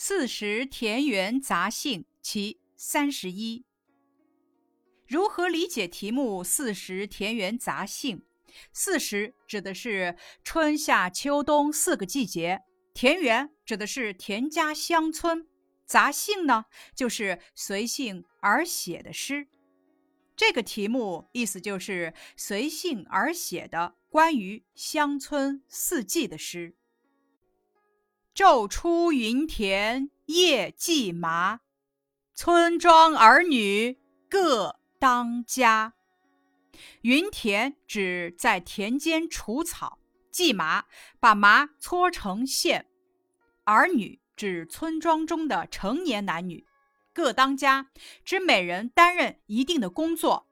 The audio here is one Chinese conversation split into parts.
四时田园杂兴其三十一。如何理解题目“四时田园杂兴”？四时指的是春夏秋冬四个季节，田园指的是田家乡村，杂兴呢就是随性而写的诗。这个题目意思就是随性而写的关于乡村四季的诗。昼出耘田夜绩麻，村庄儿女各当家。耘田指在田间除草，绩麻把麻搓成线。儿女指村庄中的成年男女。各当家指每人担任一定的工作。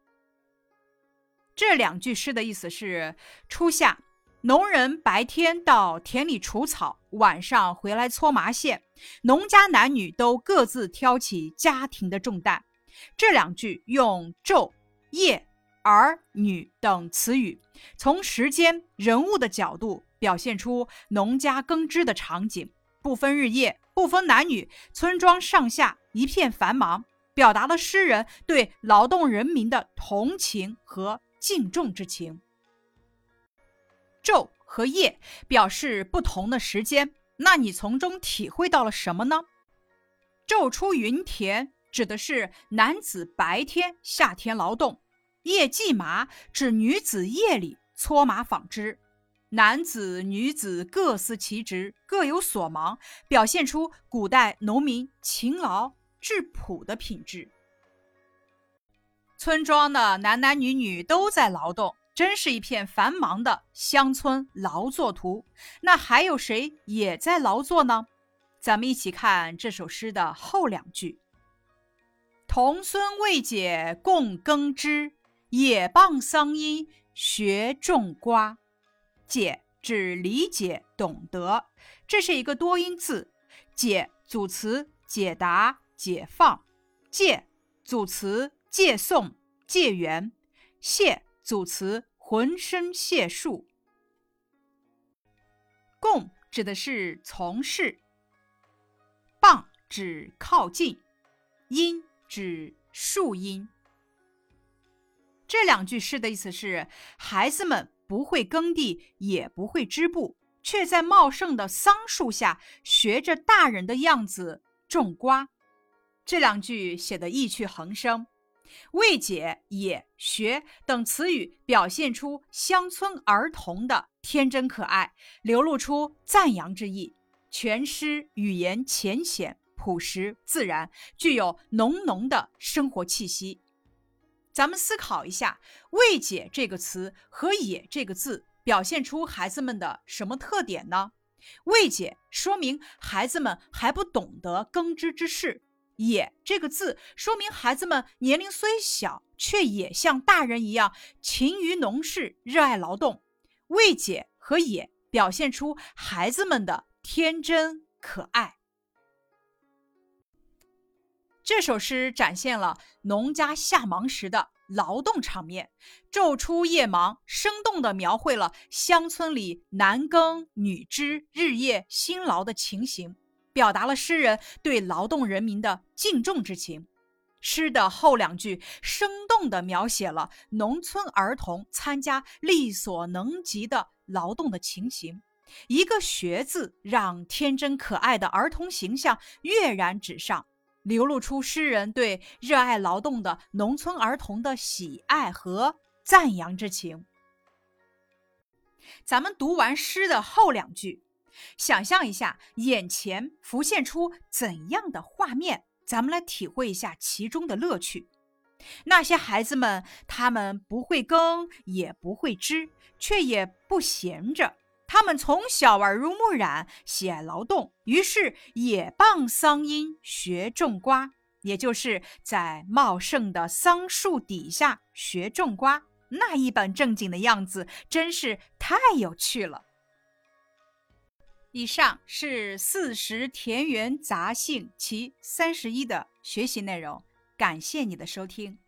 这两句诗的意思是：初夏，农人白天到田里除草，晚上回来搓麻线，农家男女都各自挑起家庭的重担。这两句用昼、夜、儿女等词语，从时间、人物的角度表现出农家耕织的场景，不分日夜。不分男女，村庄上下一片繁忙，表达了诗人对劳动人民的同情和敬重之情。昼和夜表示不同的时间，那你从中体会到了什么呢？昼出耘田指的是男子白天下田劳动，夜绩麻指女子夜里搓麻纺织。男子、女子各司其职，各有所忙，表现出古代农民勤劳质朴的品质。村庄的男男女女都在劳动，真是一片繁忙的乡村劳作图。那还有谁也在劳作呢？咱们一起看这首诗的后两句：“童孙未解供耕织，也傍桑阴学种瓜。”解指理解、懂得，这是一个多音字。解组词解答、解放；借组词借送、借援；谢组词浑身解数；供指的是从事；傍指靠近；因指树荫。这两句诗的意思是：孩子们。不会耕地，也不会织布，却在茂盛的桑树下学着大人的样子种瓜。这两句写得意趣横生，未解、也、学等词语表现出乡村儿童的天真可爱，流露出赞扬之意。全诗语言浅显、朴实、自然，具有浓浓的生活气息。咱们思考一下，“未解”这个词和“也”这个字表现出孩子们的什么特点呢？“未解”说明孩子们还不懂得耕织之事，“也”这个字说明孩子们年龄虽小，却也像大人一样勤于农事、热爱劳动。“未解”和“也”表现出孩子们的天真可爱。这首诗展现了农家下忙时的劳动场面，昼出夜忙，生动地描绘了乡村里男耕女织、日夜辛劳的情形，表达了诗人对劳动人民的敬重之情。诗的后两句生动地描写了农村儿童参加力所能及的劳动的情形，一个“学”字让天真可爱的儿童形象跃然纸上。流露出诗人对热爱劳动的农村儿童的喜爱和赞扬之情。咱们读完诗的后两句，想象一下眼前浮现出怎样的画面？咱们来体会一下其中的乐趣。那些孩子们，他们不会耕，也不会织，却也不闲着。他们从小耳濡目染，喜爱劳动，于是也傍桑阴学种瓜，也就是在茂盛的桑树底下学种瓜，那一本正经的样子，真是太有趣了。以上是《四时田园杂兴》其三十一的学习内容，感谢你的收听。